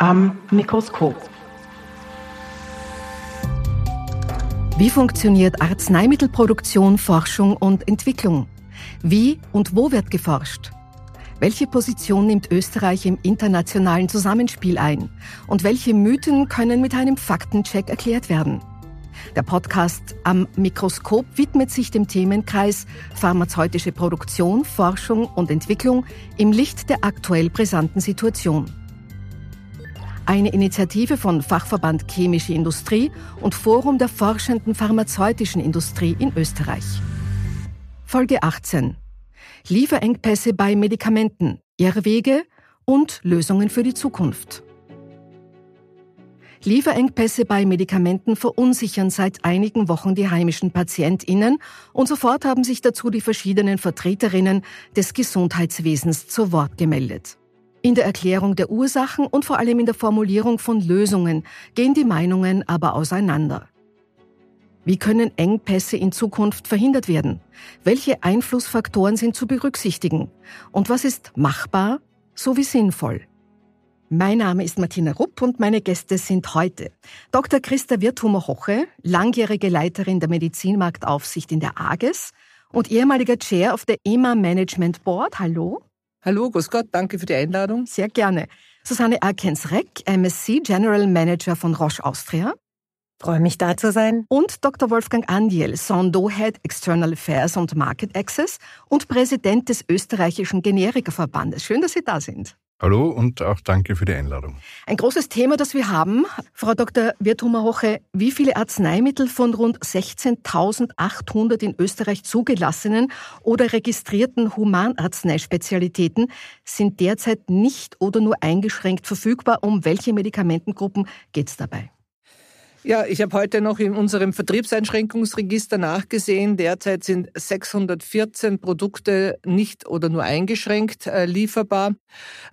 am Mikroskop. Wie funktioniert Arzneimittelproduktion, Forschung und Entwicklung? Wie und wo wird geforscht? Welche Position nimmt Österreich im internationalen Zusammenspiel ein? Und welche Mythen können mit einem Faktencheck erklärt werden? Der Podcast am Mikroskop widmet sich dem Themenkreis pharmazeutische Produktion, Forschung und Entwicklung im Licht der aktuell brisanten Situation. Eine Initiative von Fachverband Chemische Industrie und Forum der forschenden pharmazeutischen Industrie in Österreich. Folge 18. Lieferengpässe bei Medikamenten, Irrwege und Lösungen für die Zukunft. Lieferengpässe bei Medikamenten verunsichern seit einigen Wochen die heimischen Patientinnen und sofort haben sich dazu die verschiedenen Vertreterinnen des Gesundheitswesens zu Wort gemeldet. In der Erklärung der Ursachen und vor allem in der Formulierung von Lösungen gehen die Meinungen aber auseinander. Wie können Engpässe in Zukunft verhindert werden? Welche Einflussfaktoren sind zu berücksichtigen? Und was ist machbar sowie sinnvoll? Mein Name ist Martina Rupp und meine Gäste sind heute Dr. Christa Wirthumer-Hoche, langjährige Leiterin der Medizinmarktaufsicht in der AGES und ehemaliger Chair of the EMA Management Board. Hallo. Hallo, grüß Gott, danke für die Einladung. Sehr gerne. Susanne Arkens-Reck, MSc General Manager von Roche Austria. Freue mich da zu sein. Und Dr. Wolfgang Andiel, Sondo Head External Affairs und Market Access und Präsident des österreichischen Generikaverbandes. Schön, dass Sie da sind. Hallo und auch danke für die Einladung. Ein großes Thema, das wir haben. Frau Dr. Wirthumer-Hoche, wie viele Arzneimittel von rund 16.800 in Österreich zugelassenen oder registrierten Humanarzneispecialitäten sind derzeit nicht oder nur eingeschränkt verfügbar? Um welche Medikamentengruppen geht es dabei? Ja, ich habe heute noch in unserem Vertriebseinschränkungsregister nachgesehen. Derzeit sind 614 Produkte nicht oder nur eingeschränkt äh, lieferbar.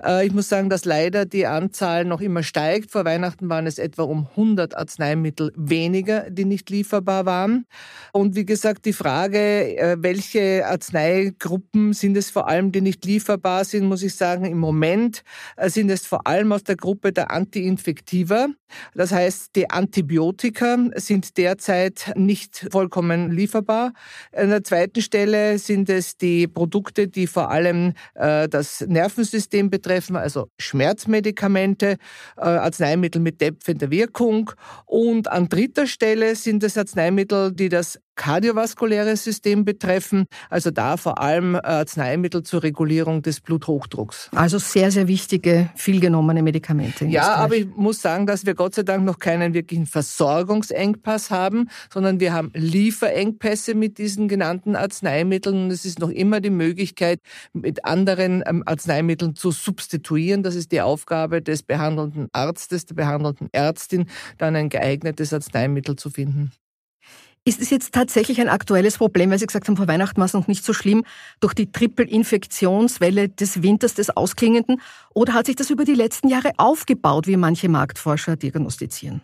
Äh, ich muss sagen, dass leider die Anzahl noch immer steigt. Vor Weihnachten waren es etwa um 100 Arzneimittel weniger, die nicht lieferbar waren. Und wie gesagt, die Frage, äh, welche Arzneigruppen sind es vor allem, die nicht lieferbar sind, muss ich sagen, im Moment äh, sind es vor allem aus der Gruppe der Antiinfektiva. Das heißt, die Antibiotika Antibiotika sind derzeit nicht vollkommen lieferbar. An der zweiten Stelle sind es die Produkte, die vor allem äh, das Nervensystem betreffen, also Schmerzmedikamente, äh, Arzneimittel mit dämpfender Wirkung. Und an dritter Stelle sind es Arzneimittel, die das kardiovaskuläre System betreffen, also da vor allem äh, Arzneimittel zur Regulierung des Bluthochdrucks. Also sehr, sehr wichtige, vielgenommene Medikamente. ja, Österreich. aber ich muss sagen, dass wir Gott sei Dank noch keinen wirklichen Versorgungsengpass haben, sondern wir haben Lieferengpässe mit diesen genannten Arzneimitteln und es ist noch immer die Möglichkeit, mit anderen ähm, Arzneimitteln zu substituieren. Das ist die Aufgabe des behandelnden Arztes, der behandelnden Ärztin, dann ein geeignetes Arzneimittel zu finden. Ist es jetzt tatsächlich ein aktuelles Problem, weil Sie gesagt haben, vor Weihnachten war es noch nicht so schlimm, durch die Triple-Infektionswelle des Winters, des Ausklingenden? Oder hat sich das über die letzten Jahre aufgebaut, wie manche Marktforscher diagnostizieren?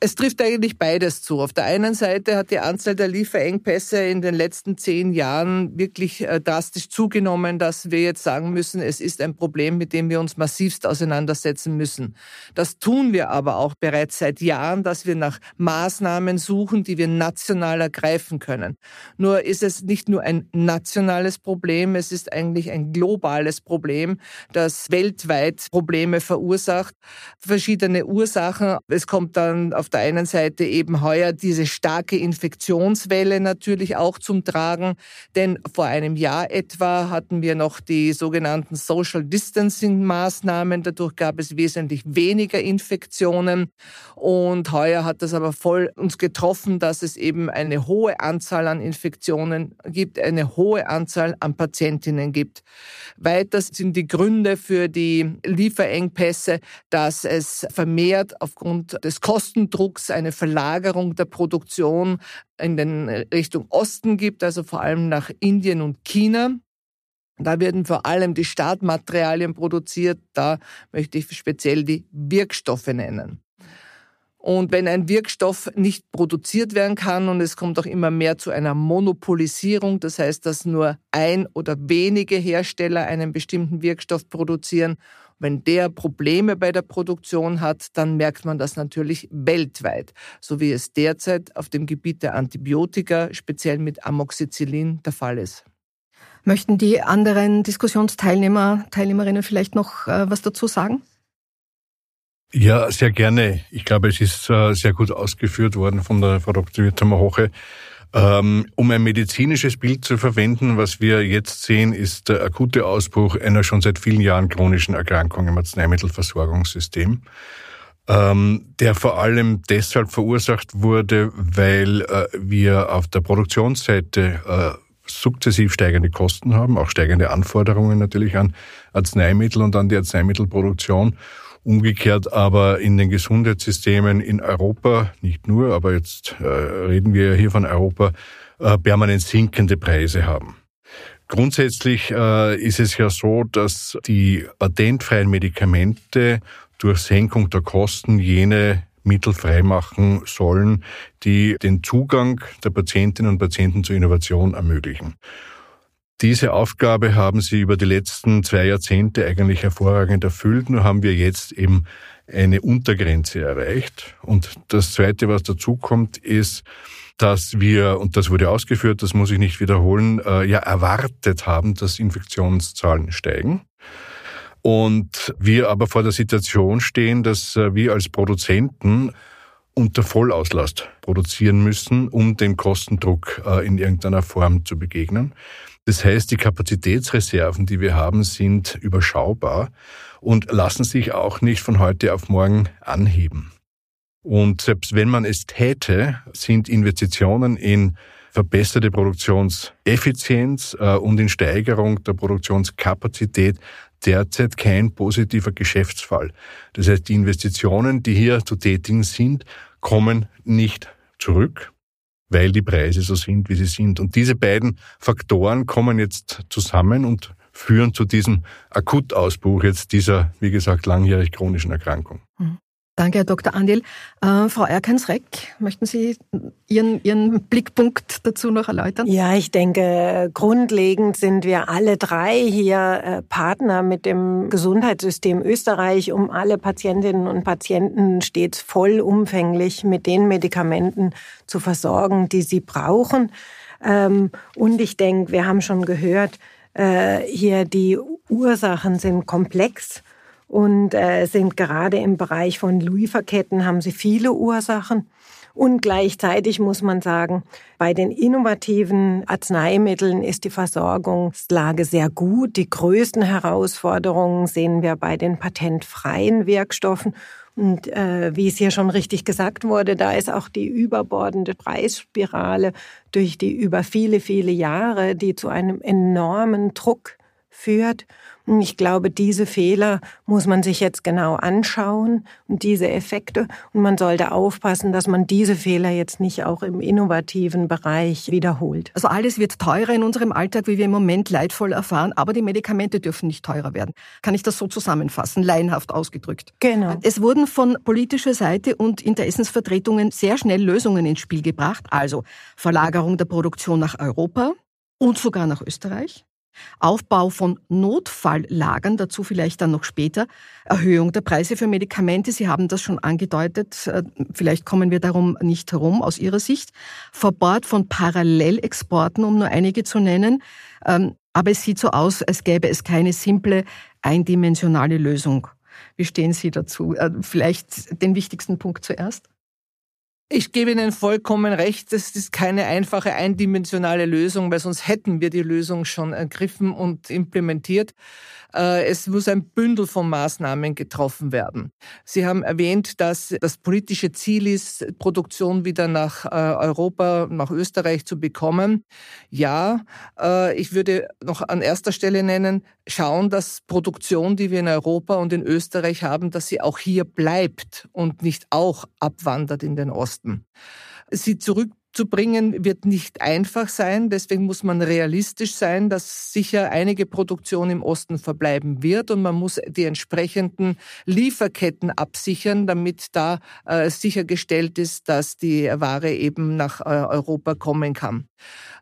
Es trifft eigentlich beides zu. Auf der einen Seite hat die Anzahl der Lieferengpässe in den letzten zehn Jahren wirklich äh, drastisch zugenommen, dass wir jetzt sagen müssen, es ist ein Problem, mit dem wir uns massivst auseinandersetzen müssen. Das tun wir aber auch bereits seit Jahren, dass wir nach Maßnahmen suchen, die wir national ergreifen können. Nur ist es nicht nur ein nationales Problem, es ist eigentlich ein globales Problem, das weltweit Probleme verursacht. Verschiedene Ursachen. Es kommt dann auf der einen Seite eben heuer diese starke Infektionswelle natürlich auch zum Tragen, denn vor einem Jahr etwa hatten wir noch die sogenannten Social Distancing Maßnahmen, dadurch gab es wesentlich weniger Infektionen. Und heuer hat das aber voll uns getroffen, dass es eben eine hohe Anzahl an Infektionen gibt, eine hohe Anzahl an Patientinnen gibt. Weiter sind die Gründe für die Lieferengpässe, dass es vermehrt aufgrund des Kostendrucks Drucks eine Verlagerung der Produktion in den Richtung Osten gibt, also vor allem nach Indien und China. Da werden vor allem die Startmaterialien produziert. Da möchte ich speziell die Wirkstoffe nennen. Und wenn ein Wirkstoff nicht produziert werden kann und es kommt auch immer mehr zu einer Monopolisierung, das heißt, dass nur ein oder wenige Hersteller einen bestimmten Wirkstoff produzieren Wenn der Probleme bei der Produktion hat, dann merkt man das natürlich weltweit, so wie es derzeit auf dem Gebiet der Antibiotika, speziell mit Amoxicillin, der Fall ist. Möchten die anderen Diskussionsteilnehmer, Teilnehmerinnen vielleicht noch äh, was dazu sagen? Ja, sehr gerne. Ich glaube, es ist äh, sehr gut ausgeführt worden von der Frau Dr. Tamahoche. Ähm, um ein medizinisches Bild zu verwenden, was wir jetzt sehen, ist der akute Ausbruch einer schon seit vielen Jahren chronischen Erkrankung im Arzneimittelversorgungssystem, ähm, der vor allem deshalb verursacht wurde, weil äh, wir auf der Produktionsseite äh, sukzessiv steigende Kosten haben, auch steigende Anforderungen natürlich an Arzneimittel und an die Arzneimittelproduktion Umgekehrt aber in den Gesundheitssystemen in Europa, nicht nur, aber jetzt äh, reden wir hier von Europa, äh, permanent sinkende Preise haben. Grundsätzlich äh, ist es ja so, dass die patentfreien Medikamente durch Senkung der Kosten jene Mittel freimachen sollen, die den Zugang der Patientinnen und Patienten zur Innovation ermöglichen. Diese Aufgabe haben Sie über die letzten zwei Jahrzehnte eigentlich hervorragend erfüllt. Nur haben wir jetzt eben eine Untergrenze erreicht. Und das Zweite, was dazu kommt, ist, dass wir, und das wurde ausgeführt, das muss ich nicht wiederholen, äh, ja erwartet haben, dass Infektionszahlen steigen. Und wir aber vor der Situation stehen, dass äh, wir als Produzenten unter Vollauslast produzieren müssen, um dem Kostendruck äh, in irgendeiner Form zu begegnen. Das heißt, die Kapazitätsreserven, die wir haben, sind überschaubar und lassen sich auch nicht von heute auf morgen anheben. Und selbst wenn man es täte, sind Investitionen in verbesserte Produktionseffizienz äh, und in Steigerung der Produktionskapazität derzeit kein positiver Geschäftsfall. Das heißt, die Investitionen, die hier zu tätigen sind, kommen nicht zurück weil die Preise so sind, wie sie sind. Und diese beiden Faktoren kommen jetzt zusammen und führen zu diesem Akutausbruch jetzt dieser, wie gesagt, langjährig chronischen Erkrankung. Mhm. Danke, Herr Dr. Andil. Äh, Frau Erkens-Reck, möchten Sie Ihren, Ihren Blickpunkt dazu noch erläutern? Ja, ich denke, grundlegend sind wir alle drei hier äh, Partner mit dem Gesundheitssystem Österreich, um alle Patientinnen und Patienten stets vollumfänglich mit den Medikamenten zu versorgen, die sie brauchen. Ähm, und ich denke, wir haben schon gehört, äh, hier die Ursachen sind komplex und äh, sind gerade im Bereich von Lieferketten haben sie viele Ursachen. Und gleichzeitig muss man sagen, bei den innovativen Arzneimitteln ist die Versorgungslage sehr gut. Die größten Herausforderungen sehen wir bei den patentfreien Wirkstoffen. Und äh, wie es hier schon richtig gesagt wurde, da ist auch die überbordende Preisspirale durch die über viele, viele Jahre, die zu einem enormen Druck führt. Ich glaube, diese Fehler muss man sich jetzt genau anschauen und diese Effekte. Und man sollte aufpassen, dass man diese Fehler jetzt nicht auch im innovativen Bereich wiederholt. Also alles wird teurer in unserem Alltag, wie wir im Moment leidvoll erfahren, aber die Medikamente dürfen nicht teurer werden. Kann ich das so zusammenfassen, laienhaft ausgedrückt? Genau. Es wurden von politischer Seite und Interessensvertretungen sehr schnell Lösungen ins Spiel gebracht, also Verlagerung der Produktion nach Europa und sogar nach Österreich. Aufbau von Notfalllagern, dazu vielleicht dann noch später, Erhöhung der Preise für Medikamente, Sie haben das schon angedeutet, äh, vielleicht kommen wir darum nicht herum aus Ihrer Sicht, Verbot von Parallelexporten, um nur einige zu nennen, ähm, aber es sieht so aus, als gäbe es keine simple, eindimensionale Lösung. Wie stehen Sie dazu? Äh, vielleicht den wichtigsten Punkt zuerst. Ich gebe Ihnen vollkommen recht, das ist keine einfache eindimensionale Lösung, weil sonst hätten wir die Lösung schon ergriffen und implementiert. Äh, es muss ein Bündel von Maßnahmen getroffen werden. Sie haben erwähnt, dass das politische Ziel ist, Produktion wieder nach äh, Europa, nach Österreich zu bekommen. Ja, äh, ich würde noch an erster Stelle nennen, schauen, dass Produktion, die wir in Europa und in Österreich haben, dass sie auch hier bleibt und nicht auch abwandert in den Osten. Sie zurück zu bringen wird nicht einfach sein. Deswegen muss man realistisch sein, dass sicher einige Produktion im Osten verbleiben wird und man muss die entsprechenden Lieferketten absichern, damit da äh, sichergestellt ist, dass die Ware eben nach äh, Europa kommen kann.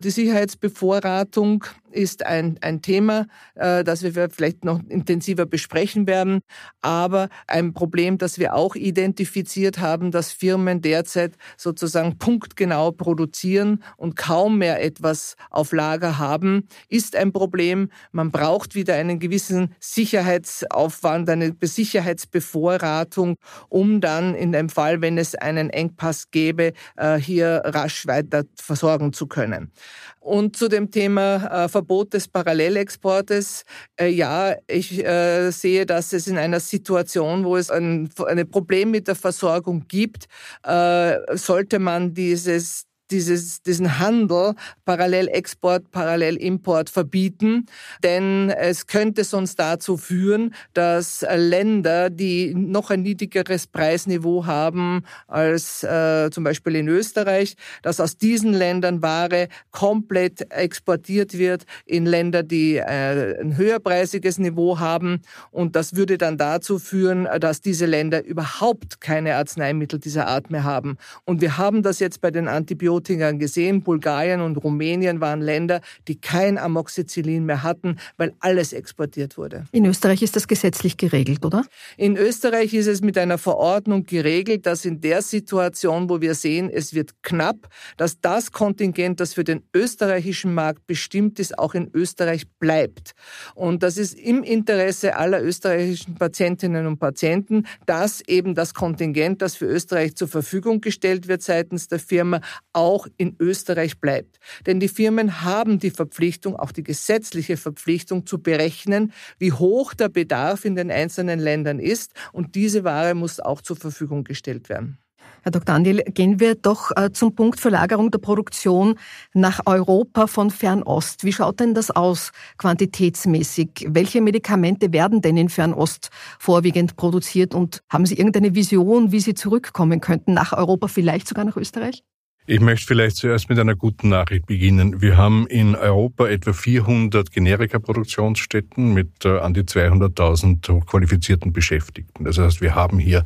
Die Sicherheitsbevorratung ist ein, ein Thema, äh, das wir vielleicht noch intensiver besprechen werden, aber ein Problem, das wir auch identifiziert haben, dass Firmen derzeit sozusagen punktgenau produzieren und kaum mehr etwas auf Lager haben, ist ein Problem. Man braucht wieder einen gewissen Sicherheitsaufwand, eine Sicherheitsbevorratung, um dann in dem Fall, wenn es einen Engpass gäbe, äh, hier rasch weiter versorgen zu können. Und zu dem Thema äh, Verbot des Parallelexportes. Äh, ja, ich sehe, dass es in einer Situation, wo es ein, Problem mit der Versorgung gibt, sollte man dieses dieses, diesen Handel, Parallelexport, Parallelimport verbieten, denn es könnte sonst dazu führen, dass Länder, die noch ein niedrigeres Preisniveau haben als äh, zum Beispiel in Österreich, dass aus diesen Ländern Ware komplett exportiert wird in Länder, die äh, ein höherpreisiges Niveau haben und das würde dann dazu führen, dass diese Länder überhaupt keine Arzneimittel dieser Art mehr haben. Und wir haben das jetzt bei den Antibiotika Antibiotika gesehen. Bulgarien und Rumänien waren Länder, die kein Amoxicillin mehr hatten, weil alles exportiert wurde. In Österreich ist das gesetzlich geregelt, oder? In Österreich ist es mit einer Verordnung geregelt, dass in der Situation, wo wir sehen, es wird knapp, dass das Kontingent, das für den österreichischen Markt bestimmt ist, auch in Österreich bleibt. Und das ist im Interesse aller österreichischen Patientinnen und Patienten, dass eben das Kontingent, das für Österreich zur Verfügung gestellt wird seitens der Firma, auch auch in Österreich bleibt. Denn die Firmen haben die Verpflichtung, auch die gesetzliche Verpflichtung zu berechnen, wie hoch der Bedarf in den einzelnen Ländern ist. Und diese Ware muss auch zur Verfügung gestellt werden. Herr Dr. Andil, gehen wir doch äh, zum Punkt Verlagerung der Produktion nach Europa von Fernost. Wie schaut denn das aus quantitätsmäßig? Welche Medikamente werden denn in Fernost vorwiegend produziert und haben Sie irgendeine Vision, wie sie zurückkommen könnten nach Europa, vielleicht sogar nach Österreich? Ich möchte vielleicht zuerst mit einer guten Nachricht beginnen. Wir haben in Europa etwa 400 Generika-Produktionsstätten mit äh, an die 200.000 qualifizierten Beschäftigten. Das heißt, wir haben hier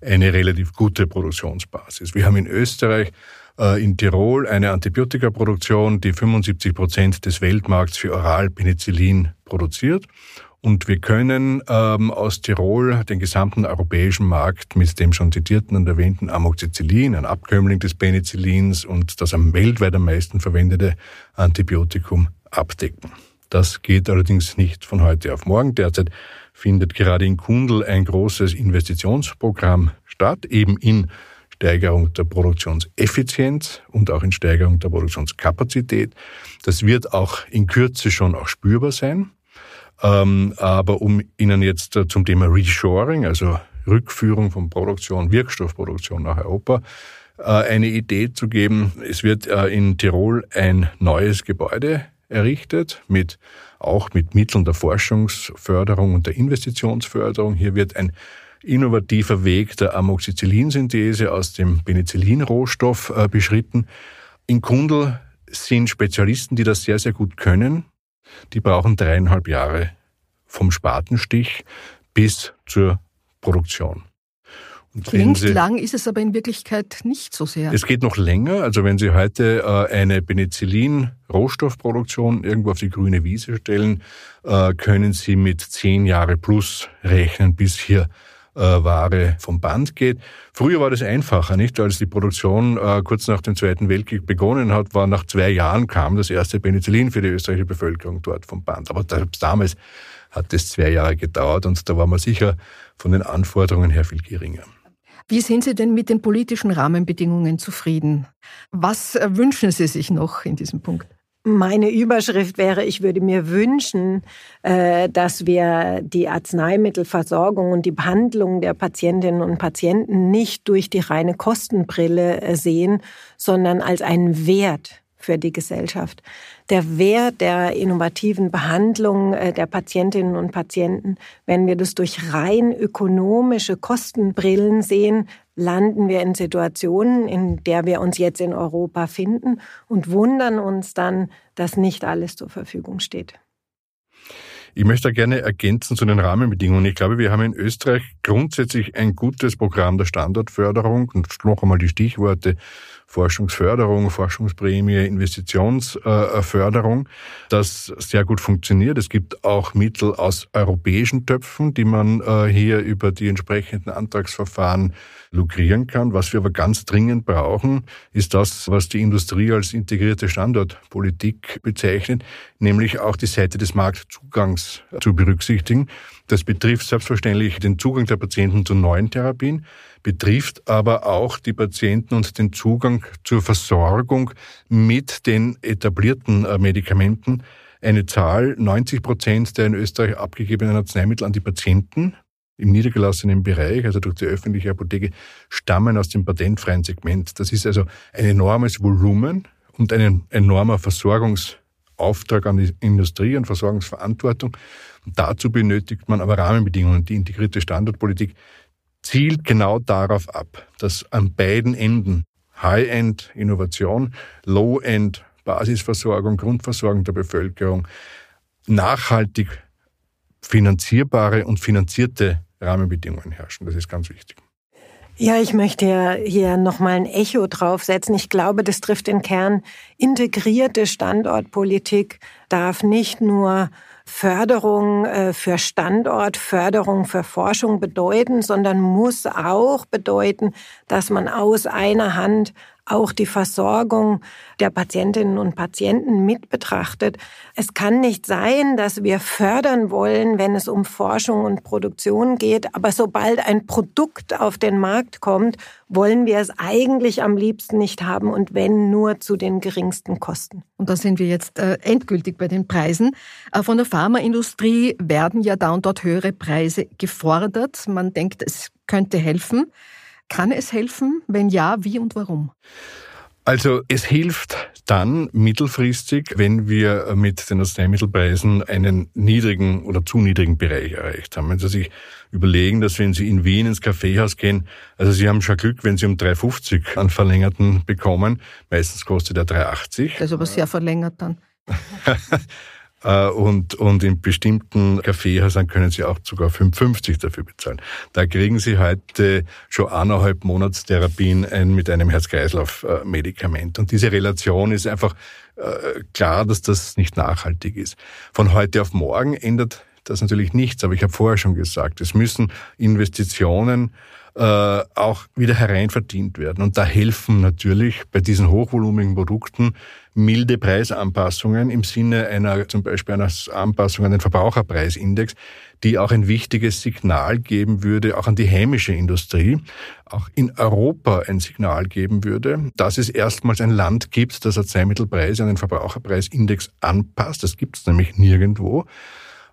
eine relativ gute Produktionsbasis. Wir haben in Österreich äh, in Tirol eine Antibiotikaproduktion, die 75 Prozent des Weltmarkts für Oralpenicillin produziert und wir können ähm, aus Tirol den gesamten europäischen Markt mit dem schon zitierten und erwähnten Amoxicillin, ein Abkömmling des Penicillins und das am weltweit am meisten verwendete Antibiotikum abdecken. Das geht allerdings nicht von heute auf morgen. Derzeit findet gerade in Kundl ein großes Investitionsprogramm statt, eben in Steigerung der Produktionseffizienz und auch in Steigerung der Produktionskapazität. Das wird auch in Kürze schon auch spürbar sein. Ähm, aber um Ihnen jetzt äh, zum Thema Reshoring, also Rückführung von Produktion, Wirkstoffproduktion nach Europa, äh, eine Idee zu geben. Es wird äh, in Tirol ein neues Gebäude errichtet mit auch mit Mitteln der Forschungsförderung und der Investitionsförderung. Hier wird ein innovativer Weg der Amoxicillinsynthese aus dem Penicillinrohstoff beschritten. In Kundl sind Spezialisten, die das sehr, sehr gut können die brauchen dreieinhalb Jahre vom Spatenstich bis zur Produktion. Und Klingt Sie, lang, ist es aber in Wirklichkeit nicht so sehr. Es geht noch länger. Also wenn Sie heute äh, eine Penicillin-Rohstoffproduktion irgendwo auf die grüne Wiese stellen, äh, können Sie mit zehn Jahre plus rechnen, bis hier äh, Ware vom Band geht. Früher war das einfacher, nicht? Als die Produktion äh, kurz nach dem Zweiten Weltkrieg begonnen hat, war nach zwei Jahren kam das erste Penicillin für die österreichische Bevölkerung dort vom Band. Aber damals hat es zwei Jahre gedauert und da war man sicher von den Anforderungen her viel geringer. Wie sind Sie denn mit den politischen Rahmenbedingungen zufrieden? Was wünschen Sie sich noch in diesem Punkt? Meine Überschrift wäre, ich würde mir wünschen, äh, dass wir die Arzneimittelversorgung und die Behandlung der Patientinnen und Patienten nicht durch die reine Kostenbrille äh, sehen, sondern als einen Wert für die Gesellschaft. Der Wert der innovativen Behandlung äh, der Patientinnen und Patienten, wenn wir das durch rein ökonomische Kostenbrillen sehen, landen wir in Situationen, in der wir uns jetzt in Europa finden und wundern uns dann, dass nicht alles zur Verfügung steht. Ich möchte gerne ergänzen zu den Rahmenbedingungen. Ich glaube, wir haben in Österreich grundsätzlich ein gutes Programm der Standortförderung und noch einmal die Stichworte Forschungsförderung, Forschungsprämie, Investitionsförderung, das sehr gut funktioniert. Es gibt auch Mittel aus europäischen Töpfen, die man äh, hier über die entsprechenden Antragsverfahren lukrieren kann. Was wir aber ganz dringend brauchen, ist das, was die Industrie als integrierte Standortpolitik bezeichnet, nämlich auch die Seite des Marktzugangs zu berücksichtigen. Das betrifft selbstverständlich den Zugang der Patienten zu neuen Therapien, betrifft aber auch die Patienten und den Zugang zur Versorgung mit den etablierten äh, Medikamenten. Eine Zahl, 90 Prozent der in Österreich abgegebenen Arzneimittel an die Patienten im niedergelassenen Bereich, also durch die öffentliche Apotheke, stammen aus dem patentfreien Segment. Das ist also ein enormes Volumen und ein enormer Versorgungsauftrag an die Industrie und Versorgungsverantwortung. Und dazu benötigt man aber Rahmenbedingungen. Die integrierte Standortpolitik zielt genau darauf ab, dass an beiden Enden High-End Innovation, Low-End Basisversorgung, Grundversorgung der Bevölkerung, nachhaltig finanzierbare und finanzierte Rahmenbedingungen herrschen. Das ist ganz wichtig. Ja, ich möchte hier nochmal ein Echo draufsetzen. Ich glaube, das trifft den Kern. Integrierte Standortpolitik darf nicht nur Förderung äh, für Standort, Förderung für Forschung bedeuten, sondern muss auch bedeuten, dass man aus einer Hand auch die Versorgung der Patientinnen und Patienten mit betrachtet. Es kann nicht sein, dass wir fördern wollen, wenn es um Forschung und Produktion geht, aber sobald ein Produkt auf den Markt kommt, wollen wir es eigentlich am liebsten nicht haben und wenn nur zu den geringsten Kosten. Und da sind wir jetzt äh, endgültig bei den Preisen. Äh, von der Pharmaindustrie werden ja da und dort höhere Preise gefordert. Man denkt, es könnte helfen. Kann es helfen? Wenn ja, wie und warum? Also es hilft dann mittelfristig, wenn wir mit den Arzneimittelpreisen einen niedrigen oder zu niedrigen Bereich erreicht haben. Wenn Sie sich überlegen, dass wenn Sie in Wien ins Kaffeehaus gehen, also Sie haben schon Glück, wenn Sie um 3,50 an verlängerten bekommen. Meistens kostet er 3,80. Das ist aber sehr verlängert dann. Äh, und, und in bestimmten Kaffeehäusern können Sie auch sogar 5,50 dafür bezahlen. Da kriegen Sie heute schon eineinhalb Monatstherapien ein, mit einem Herz-Kreislauf-Medikament. Und diese Relation ist einfach äh, klar, dass das nicht nachhaltig ist. Von heute auf morgen ändert das natürlich nichts, aber ich habe vorher schon gesagt, es müssen Investitionen äh, auch wieder hereinverdient werden. Und da helfen natürlich bei diesen hochvolumigen Produkten milde Preisanpassungen im Sinne einer zum Beispiel einer Anpassung an den Verbraucherpreisindex, die auch ein wichtiges Signal geben würde, auch an die heimische Industrie, auch in Europa ein Signal geben würde, dass es erstmals ein Land gibt, das Arzneimittelpreise an den Verbraucherpreisindex anpasst. Das gibt es nämlich nirgendwo.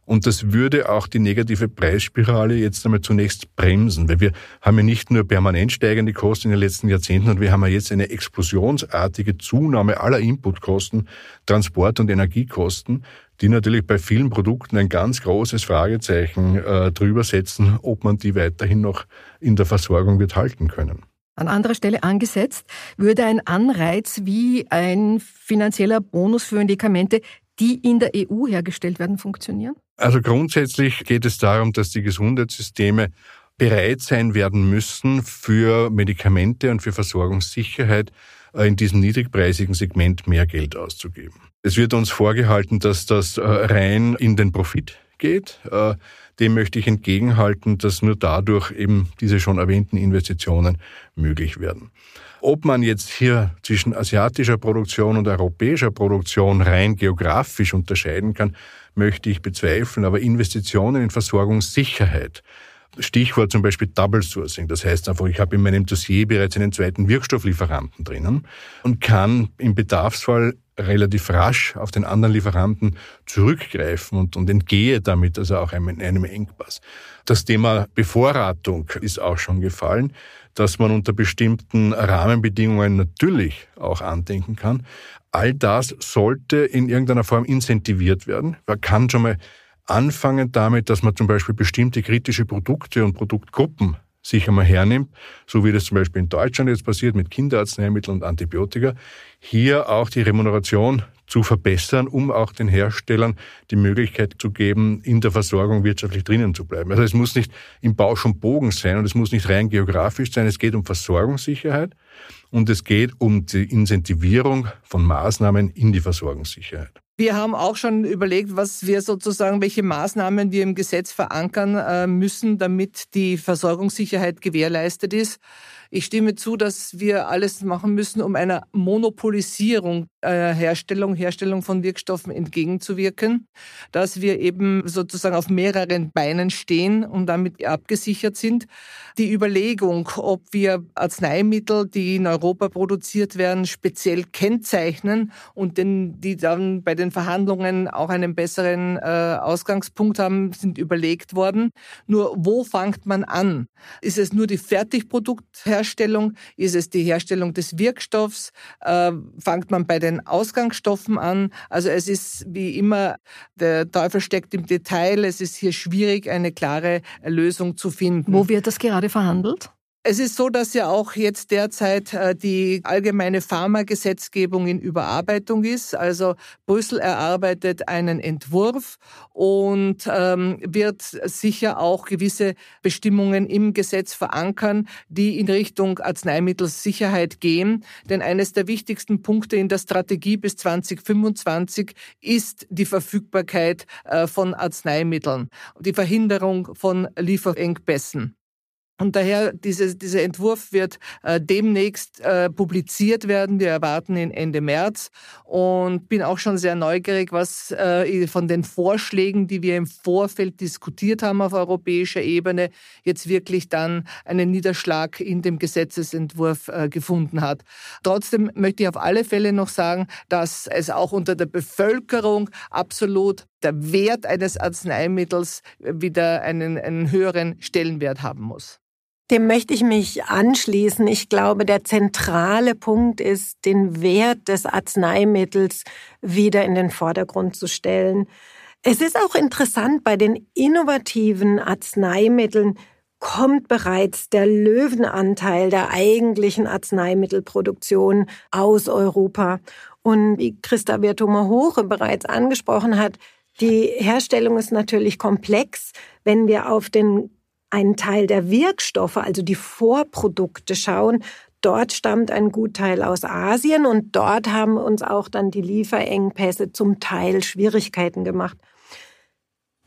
Und das würde auch die negative Preisspirale jetzt einmal zunächst bremsen, weil wir haben ja nicht nur permanent steigende Kosten in den letzten Jahrzehnten, und wir haben ja jetzt eine explosionsartige Zunahme aller Inputkosten, Transport- und Energiekosten, die natürlich bei vielen Produkten ein ganz großes Fragezeichen äh, drüber setzen, ob man die weiterhin noch in der Versorgung wird halten können. An anderer Stelle angesetzt würde ein Anreiz wie ein finanzieller Bonus für Medikamente, die in der EU hergestellt werden, funktionieren? Also grundsätzlich geht es darum, dass die Gesundheitssysteme bereit sein werden müssen, für Medikamente und für Versorgungssicherheit äh, in diesem niedrigpreisigen Segment mehr Geld auszugeben. Es wird uns vorgehalten, dass das äh, rein in den Profit geht. Äh, dem möchte ich entgegenhalten, dass nur dadurch eben diese schon erwähnten Investitionen möglich werden. Ob man jetzt hier zwischen asiatischer Produktion und europäischer Produktion rein geografisch unterscheiden kann, möchte ich bezweifeln. Aber Investitionen in Versorgungssicherheit, Stichwort zum Beispiel Double Sourcing. Das heißt einfach, ich habe in meinem Dossier bereits einen zweiten Wirkstofflieferanten drinnen und kann im Bedarfsfall relativ rasch auf den anderen Lieferanten zurückgreifen und, und entgehe damit also auch einem, einem Engpass. Das Thema Bevorratung ist auch schon gefallen dass man unter bestimmten Rahmenbedingungen natürlich auch andenken kann. all das sollte in irgendeiner Form incentiviert werden. Man kann schon mal anfangen damit, dass man zum Beispiel bestimmte kritische Produkte und Produktgruppen sich einmal hernimmt, so wie das zum Beispiel in Deutschland jetzt passiert mit Kinderarzneimitteln und Antibiotika, hier auch die Remuneration zu verbessern, um auch den Herstellern die Möglichkeit zu geben, in der Versorgung wirtschaftlich drinnen zu bleiben. Also es muss nicht im Bausch und Bogen sein und es muss nicht rein geografisch sein. Es geht um Versorgungssicherheit und es geht um die Incentivierung von Maßnahmen in die Versorgungssicherheit. Wir haben auch schon überlegt, was wir sozusagen, welche Maßnahmen wir im Gesetz verankern äh, müssen, damit die Versorgungssicherheit gewährleistet ist. Ich stimme zu, dass wir alles machen müssen, um einer Monopolisierung Herstellung, Herstellung von Wirkstoffen entgegenzuwirken, dass wir eben sozusagen auf mehreren Beinen stehen und damit abgesichert sind. Die Überlegung, ob wir Arzneimittel, die in Europa produziert werden, speziell kennzeichnen und den, die dann bei den Verhandlungen auch einen besseren äh, Ausgangspunkt haben, sind überlegt worden. Nur wo fängt man an? Ist es nur die Fertigproduktherstellung? Ist es die Herstellung des Wirkstoffs? Äh, fängt man bei den Ausgangsstoffen an? Also es ist wie immer, der Teufel steckt im Detail. Es ist hier schwierig, eine klare Lösung zu finden. Wo wird das gerade verhandelt? Es ist so, dass ja auch jetzt derzeit äh, die allgemeine Pharmagesetzgebung in Überarbeitung ist. Also Brüssel erarbeitet einen Entwurf und ähm, wird sicher auch gewisse Bestimmungen im Gesetz verankern, die in Richtung Arzneimittelsicherheit gehen. Denn eines der wichtigsten Punkte in der Strategie bis 2025 ist die Verfügbarkeit äh, von Arzneimitteln, die Verhinderung von Lieferengpässen. Und daher, diese, dieser Entwurf wird äh, demnächst äh, publiziert werden. Wir erwarten ihn Ende März und bin auch schon sehr neugierig, was äh, von den Vorschlägen, die wir im Vorfeld diskutiert haben auf europäischer Ebene, jetzt wirklich dann einen Niederschlag in dem Gesetzesentwurf äh, gefunden hat. Trotzdem möchte ich auf alle Fälle noch sagen, dass es auch unter der Bevölkerung absolut der Wert eines Arzneimittels wieder einen, einen höheren Stellenwert haben muss. Dem möchte ich mich anschließen. Ich glaube, der zentrale Punkt ist, den Wert des Arzneimittels wieder in den Vordergrund zu stellen. Es ist auch interessant, bei den innovativen Arzneimitteln kommt bereits der Löwenanteil der eigentlichen Arzneimittelproduktion aus Europa. Und wie Christa Werthoma-Hoche bereits angesprochen hat, die Herstellung ist natürlich komplex. Wenn wir auf den einen Teil der Wirkstoffe, also die Vorprodukte schauen, dort stammt ein Gutteil aus Asien und dort haben uns auch dann die Lieferengpässe zum Teil Schwierigkeiten gemacht.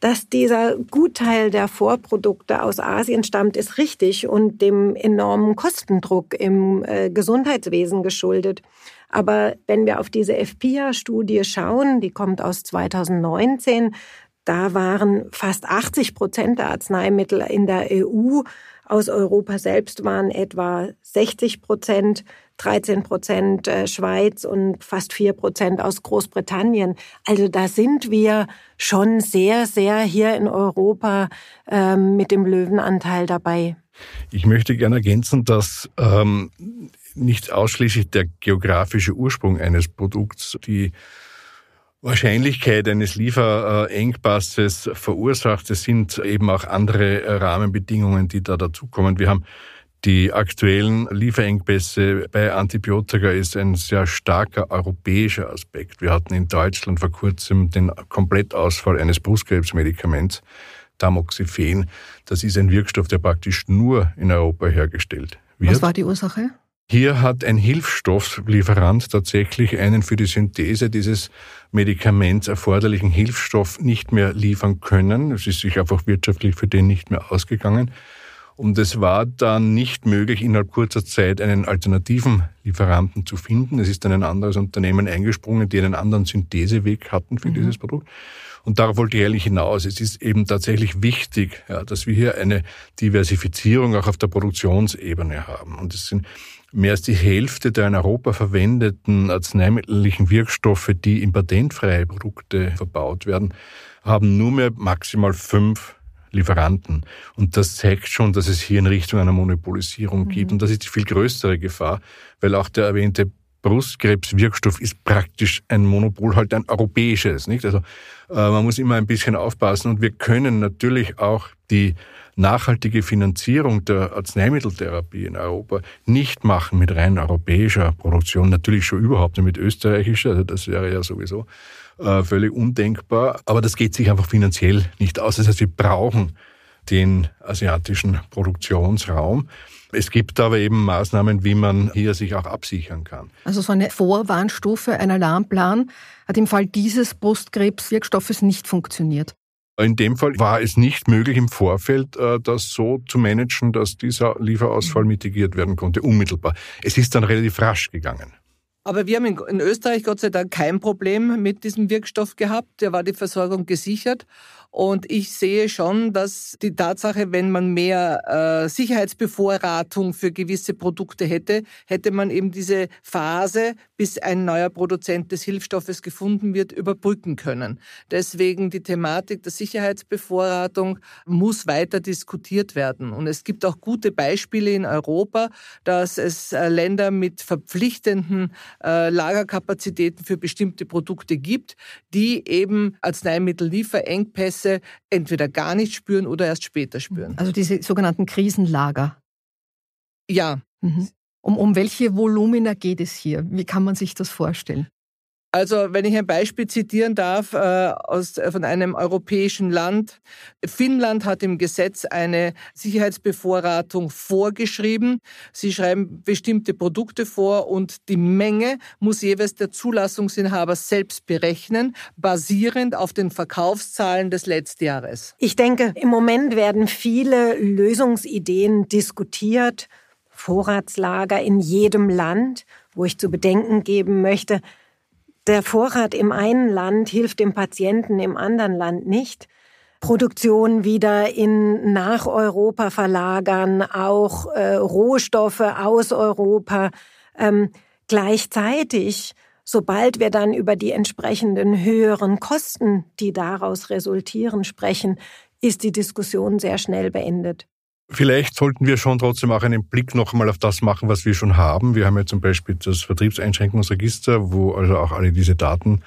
Dass dieser Gutteil der Vorprodukte aus Asien stammt, ist richtig und dem enormen Kostendruck im äh, Gesundheitswesen geschuldet. Aber wenn wir auf diese FPIA-Studie schauen, die kommt aus 2019, da waren fast 80 Prozent der Arzneimittel in der EU. Aus Europa selbst waren etwa 60 Prozent, 13 Prozent äh, Schweiz und fast 4 Prozent aus Großbritannien. Also da sind wir schon sehr, sehr hier in Europa ähm, mit dem Löwenanteil dabei. Ich möchte gerne ergänzen, dass ähm, nicht ausschließlich der geografische Ursprung eines Produkts die Wahrscheinlichkeit eines Lieferengpasses verursacht. Es sind eben auch andere Rahmenbedingungen, die da dazukommen. Wir haben die aktuellen Lieferengpässe bei Antibiotika ist ein sehr starker europäischer Aspekt. Wir hatten in Deutschland vor kurzem den Komplettausfall eines Brustkrebsmedikaments, Tamoxifen. Das ist ein Wirkstoff, der praktisch nur in Europa hergestellt wird. Was war die Ursache? Hier hat ein Hilfsstofflieferant tatsächlich einen für die Synthese dieses Medikaments erforderlichen Hilfsstoff nicht mehr liefern können. Es ist sich einfach wirtschaftlich für den nicht mehr ausgegangen. Und es war dann nicht möglich, innerhalb kurzer Zeit einen alternativen Lieferanten zu finden. Es ist dann ein anderes Unternehmen eingesprungen, die einen anderen Syntheseweg hatten für mhm. dieses Produkt. Und darauf wollte ich ehrlich hinaus. Es ist eben tatsächlich wichtig, ja, dass wir hier eine Diversifizierung auch auf der Produktionsebene haben. Und es sind Mehr als die Hälfte der in Europa verwendeten arzneimittellichen Wirkstoffe, die in patentfreie Produkte verbaut werden, haben nur mehr maximal fünf Lieferanten. Und das zeigt schon, dass es hier in Richtung einer Monopolisierung mhm. geht. Und das ist die viel größere Gefahr, weil auch der erwähnte Brustkrebswirkstoff ist praktisch ein Monopol, halt ein europäisches, nicht? Also äh, man muss immer ein bisschen aufpassen und wir können natürlich auch die nachhaltige Finanzierung der Arzneimitteltherapie in Europa nicht machen mit rein europäischer Produktion, natürlich schon überhaupt nicht mit österreichischer, also das wäre ja sowieso äh, völlig undenkbar, aber das geht sich einfach finanziell nicht aus. Das heißt, wir brauchen den asiatischen Produktionsraum. Es gibt aber eben Maßnahmen, wie man hier sich auch absichern kann. Also so eine Vorwarnstufe, ein Alarmplan hat im Fall dieses Brustkrebswirkstoffes nicht funktioniert. In dem Fall war es nicht möglich, im Vorfeld äh, das so zu managen, dass dieser Lieferausfall mitigiert werden konnte, unmittelbar. Es ist dann relativ rasch gegangen. Aber wir haben in Österreich Gott sei Dank kein Problem mit diesem Wirkstoff gehabt. Da war die Versorgung gesichert. Und ich sehe schon, dass die Tatsache, wenn man mehr äh, Sicherheitsbevorratung für gewisse Produkte hätte, hätte man eben diese Phase, bis ein neuer Produzent des Hilfstoffes gefunden wird, überbrücken können. Deswegen die Thematik der Sicherheitsbevorratung muss weiter diskutiert werden. Und es gibt auch gute Beispiele in Europa, dass es äh, Länder mit verpflichtenden äh, Lagerkapazitäten für bestimmte Produkte gibt, die eben Arzneimittellieferengpässe entweder gar nicht spüren oder erst später spüren. Also diese sogenannten Krisenlager. Ja. Mhm. Um, um welche Volumina geht es hier? Wie kann man sich das vorstellen? Also wenn ich ein Beispiel zitieren darf äh, aus, äh, von einem europäischen Land. Finnland hat im Gesetz eine Sicherheitsbevorratung vorgeschrieben. Sie schreiben bestimmte Produkte vor und die Menge muss jeweils der Zulassungsinhaber selbst berechnen, basierend auf den Verkaufszahlen des Letztjahres. Ich denke, im Moment werden viele Lösungsideen diskutiert. Vorratslager in jedem Land, wo ich zu bedenken geben möchte, der Vorrat im einen Land hilft dem Patienten im anderen Land nicht. Produktion wieder in nach Europa verlagern, auch äh, Rohstoffe aus Europa. Ähm, gleichzeitig, sobald wir dann über die entsprechenden höheren Kosten, die daraus resultieren, sprechen, ist die Diskussion sehr schnell beendet. Vielleicht sollten wir schon trotzdem auch einen Blick noch einmal auf das machen, was wir schon haben. Wir haben ja zum Beispiel das Vertriebseinschränkungsregister, wo also auch alle diese Daten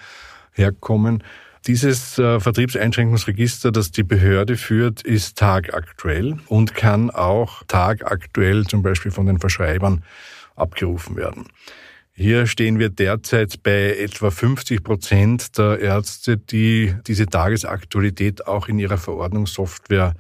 herkommen. Dieses äh, Vertriebseinschränkungsregister, das die Behörde führt, ist tagaktuell und kann auch tagaktuell zum Beispiel von den Verschreibern abgerufen werden. Hier stehen wir derzeit bei etwa 50 Prozent der Ärzte, die diese Tagesaktualität auch in ihrer Verordnungssoftware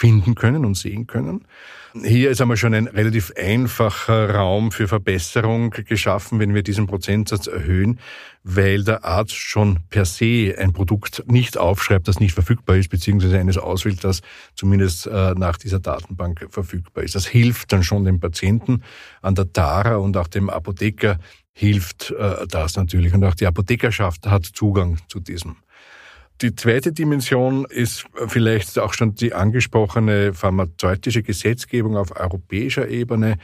finden können und sehen können. Hier ist einmal schon ein relativ einfacher Raum für Verbesserung geschaffen, wenn wir diesen Prozentsatz erhöhen, weil der Arzt schon per se ein Produkt nicht aufschreibt, das nicht verfügbar ist, beziehungsweise eines auswählt, das zumindest äh, nach dieser Datenbank verfügbar ist. Das hilft dann schon dem Patienten an der Tara und auch dem Apotheker hilft äh, das natürlich. Und auch die Apothekerschaft hat Zugang zu diesem die zweite Dimension ist vielleicht auch schon die angesprochene pharmazeutische Gesetzgebung auf europäischer Ebene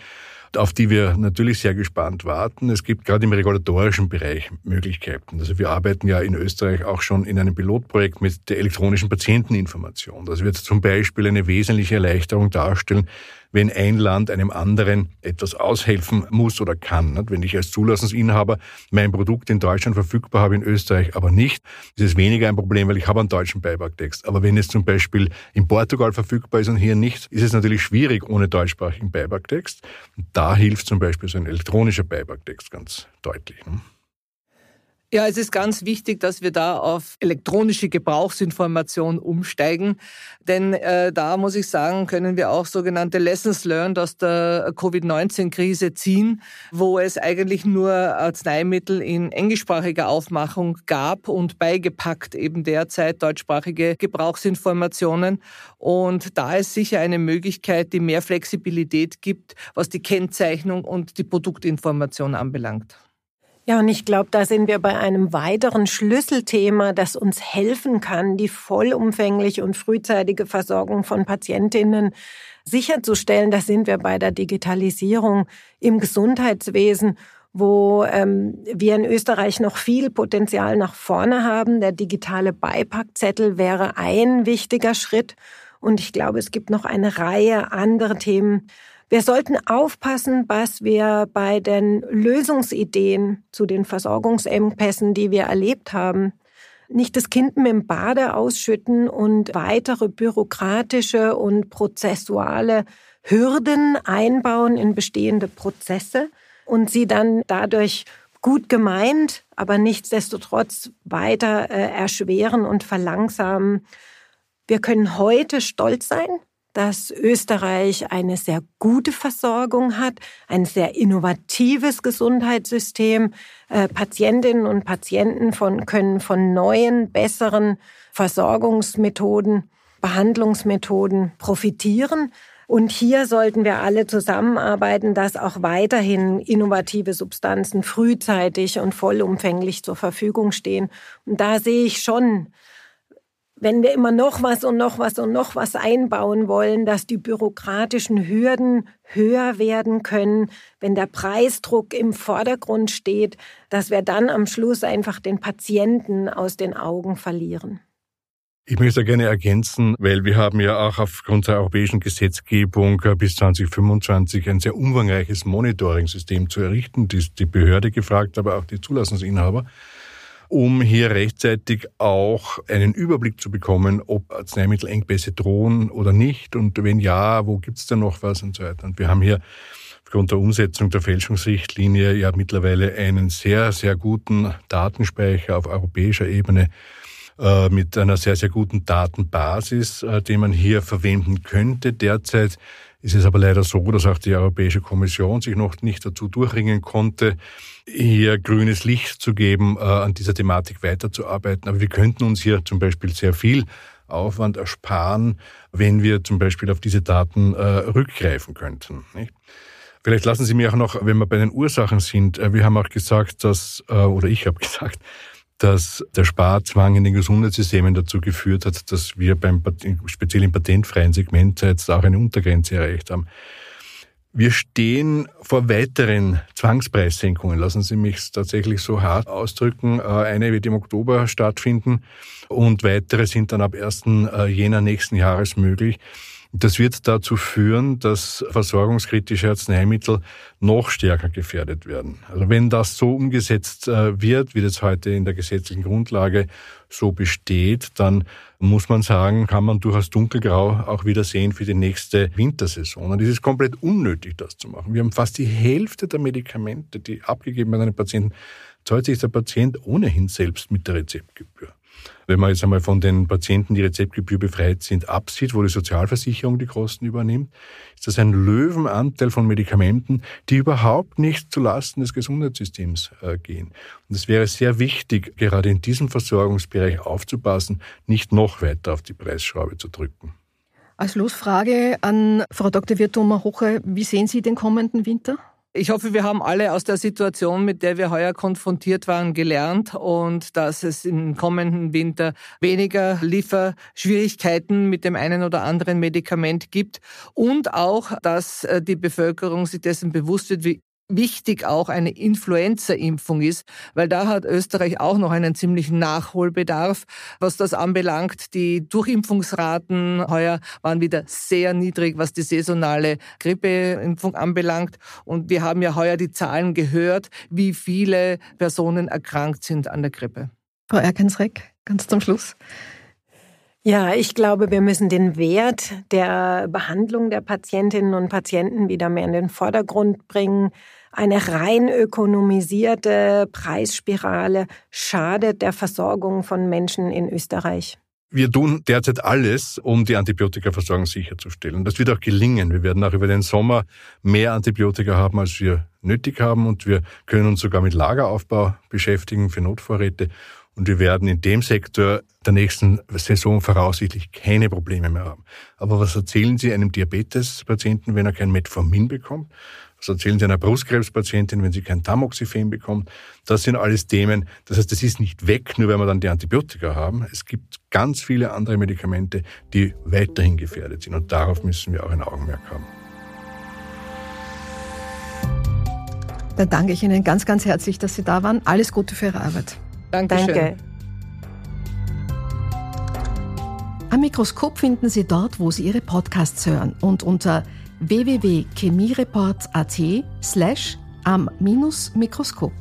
auf die wir natürlich sehr gespannt warten. Es gibt gerade im regulatorischen Bereich Möglichkeiten. Also wir arbeiten ja in Österreich auch schon in einem Pilotprojekt mit der elektronischen Patienteninformation. Das wird zum Beispiel eine wesentliche Erleichterung darstellen, wenn ein Land einem anderen etwas aushelfen muss oder kann. Wenn ich als Zulassungsinhaber mein Produkt in Deutschland verfügbar habe, in Österreich aber nicht, ist es weniger ein Problem, weil ich habe einen deutschen Beipacktext. Aber wenn es zum Beispiel in Portugal verfügbar ist und hier nicht, ist es natürlich schwierig ohne deutschsprachigen Beipacktext. Da hilft zum Beispiel so ein elektronischer Beipacktext ganz deutlich. Ne? Ja, es ist ganz wichtig, dass wir da auf elektronische Gebrauchsinformation umsteigen, denn äh, da muss ich sagen, können wir auch sogenannte Lessons learned aus der Covid-19-Krise ziehen, wo es eigentlich nur Arzneimittel in englischsprachiger Aufmachung gab und beigepackt eben derzeit deutschsprachige Gebrauchsinformationen. Und da ist sicher eine Möglichkeit, die mehr Flexibilität gibt, was die Kennzeichnung und die Produktinformation anbelangt. Ja, und ich glaube, da sind wir bei einem weiteren Schlüsselthema, das uns helfen kann, die vollumfängliche und frühzeitige Versorgung von Patientinnen sicherzustellen. Da sind wir bei der Digitalisierung im Gesundheitswesen wo ähm, wir in Österreich noch viel Potenzial nach vorne haben. Der digitale Beipackzettel wäre ein wichtiger Schritt. Und ich glaube, es gibt noch eine Reihe andere Themen, Wir sollten aufpassen, was wir bei den Lösungsideen zu den Versorgungsengpässen, die wir erlebt haben, nicht das Kind mit dem Bade ausschütten und weitere bürokratische und prozessuale Hürden einbauen in bestehende Prozesse und sie dann dadurch gut gemeint, aber nichtsdestotrotz weiter äh, erschweren und verlangsamen. Wir können heute stolz sein, dass Österreich eine sehr gute Versorgung hat, ein sehr innovatives Gesundheitssystem. Äh, Patientinnen und Patienten von, können von neuen, besseren Versorgungsmethoden, Behandlungsmethoden profitieren. Und hier sollten wir alle zusammenarbeiten, dass auch weiterhin innovative Substanzen frühzeitig und vollumfänglich zur Verfügung stehen. Und da sehe ich schon wenn wir immer noch was und noch was und noch was einbauen wollen, dass die bürokratischen Hürden höher werden können, wenn der Preisdruck im Vordergrund steht, dass wir dann am Schluss einfach den Patienten aus den Augen verlieren. Ich möchte gerne ergänzen, weil wir haben ja auch aufgrund der europäischen Gesetzgebung bis 2025 ein sehr umfangreiches Monitoring-System zu errichten. Die, die Behörde gefragt, aber auch die Zulassungsinhaber um hier rechtzeitig auch einen Überblick zu bekommen, ob Arzneimittelengpässe drohen oder nicht und wenn ja, wo gibt's denn noch was und so weiter. Und wir haben hier aufgrund der Umsetzung der Fälschungsrichtlinie ja mittlerweile einen sehr, sehr guten Datenspeicher auf europäischer Ebene äh, mit einer sehr, sehr guten Datenbasis, äh, den man hier verwenden könnte. Derzeit ist es aber leider so, dass auch die Europäische Kommission sich noch nicht dazu durchringen konnte, hier grünes Licht zu geben, äh, an dieser Thematik weiterzuarbeiten. Aber wir könnten uns hier zum Beispiel sehr viel Aufwand ersparen, wenn wir zum Beispiel auf diese Daten äh, rückgreifen könnten. Nicht? Vielleicht lassen Sie mir auch noch, wenn wir bei den Ursachen sind, äh, wir haben auch gesagt, dass, oder ich habe gesagt, dass der Sparzwang in den Gesundheitssystemen dazu geführt hat, dass wir beim, speziell im patentfreien Segment jetzt auch eine Untergrenze erreicht haben. Wir stehen vor weiteren Zwangspreissenkungen. Lassen Sie mich tatsächlich so hart ausdrücken. Äh, eine wird im Oktober stattfinden und weitere sind dann ab 1. Äh, Jänner nächsten Jahres möglich. Das wird dazu führen, dass versorgungskritische Arzneimittel noch stärker gefährdet werden. Also wenn das so umgesetzt äh, wird, wie das heute in der gesetzlichen Grundlage so besteht, dann muss man sagen, kann man durchaus dunkelgrau auch wieder sehen für die nächste Wintersaison. Und es ist komplett unnötig, das zu machen. Wir haben fast die Hälfte der Medikamente, die abgegeben werden an den Patienten, zahlt sich der Patient ohnehin selbst mit der Rezeptgebühr. Wenn man jetzt einmal von den Patienten, die Rezeptgebühr befreit sind, absieht, wo die Sozialversicherung die Kosten übernimmt, ist das ein Löwenanteil von Medikamenten, die überhaupt nicht zulasten des Gesundheitssystems äh, gehen. Und es wäre sehr wichtig, gerade in diesem Versorgungsbereich aufzupassen, nicht noch weiter auf die Preisschraube zu drücken. Als Schlussfrage an Frau Dr. Wirthumer Hoche, wie sehen Sie den kommenden Winter? Ich hoffe, wir haben alle aus der Situation, mit der wir heuer konfrontiert waren, gelernt und dass es im kommenden Winter weniger Lieferschwierigkeiten mit dem einen oder anderen Medikament gibt und auch, dass äh, die Bevölkerung sich dessen bewusst wird, wie wichtig auch eine Influenza-Impfung ist, weil da hat Österreich auch noch einen ziemlichen Nachholbedarf, was das anbelangt. Die Durchimpfungsraten heuer waren wieder sehr niedrig, was die saisonale Grippeimpfung anbelangt. Und wir haben ja heuer die Zahlen gehört, wie viele Personen erkrankt sind an der Grippe. Frau Erkensreck, ganz zum Schluss. Ja, ich glaube, wir müssen den Wert der Behandlung der Patientinnen und Patienten wieder mehr in den Vordergrund bringen. Eine rein ökonomisierte Preisspirale schadet der Versorgung von Menschen in Österreich. Wir tun derzeit alles, um die Antibiotikaversorgung sicherzustellen. Das wird auch gelingen. Wir werden auch über den Sommer mehr Antibiotika haben, als wir nötig haben. Und wir können uns sogar mit Lageraufbau beschäftigen für Notvorräte. Und wir werden in dem Sektor der nächsten Saison voraussichtlich keine Probleme mehr haben. Aber was erzählen Sie einem Diabetespatienten, wenn er kein Metformin bekommt? Was erzählen Sie einer Brustkrebspatientin, wenn sie kein Tamoxifen bekommt? Das sind alles Themen. Das heißt, das ist nicht weg, nur weil wir dann die Antibiotika haben. Es gibt ganz viele andere Medikamente, die weiterhin gefährdet sind. Und darauf müssen wir auch ein Augenmerk haben. Dann danke ich Ihnen ganz, ganz herzlich, dass Sie da waren. Alles Gute für Ihre Arbeit. Dankeschön. Danke. Am Mikroskop finden Sie dort, wo Sie Ihre Podcasts hören und unter www.chemiereport.at slash am Mikroskop.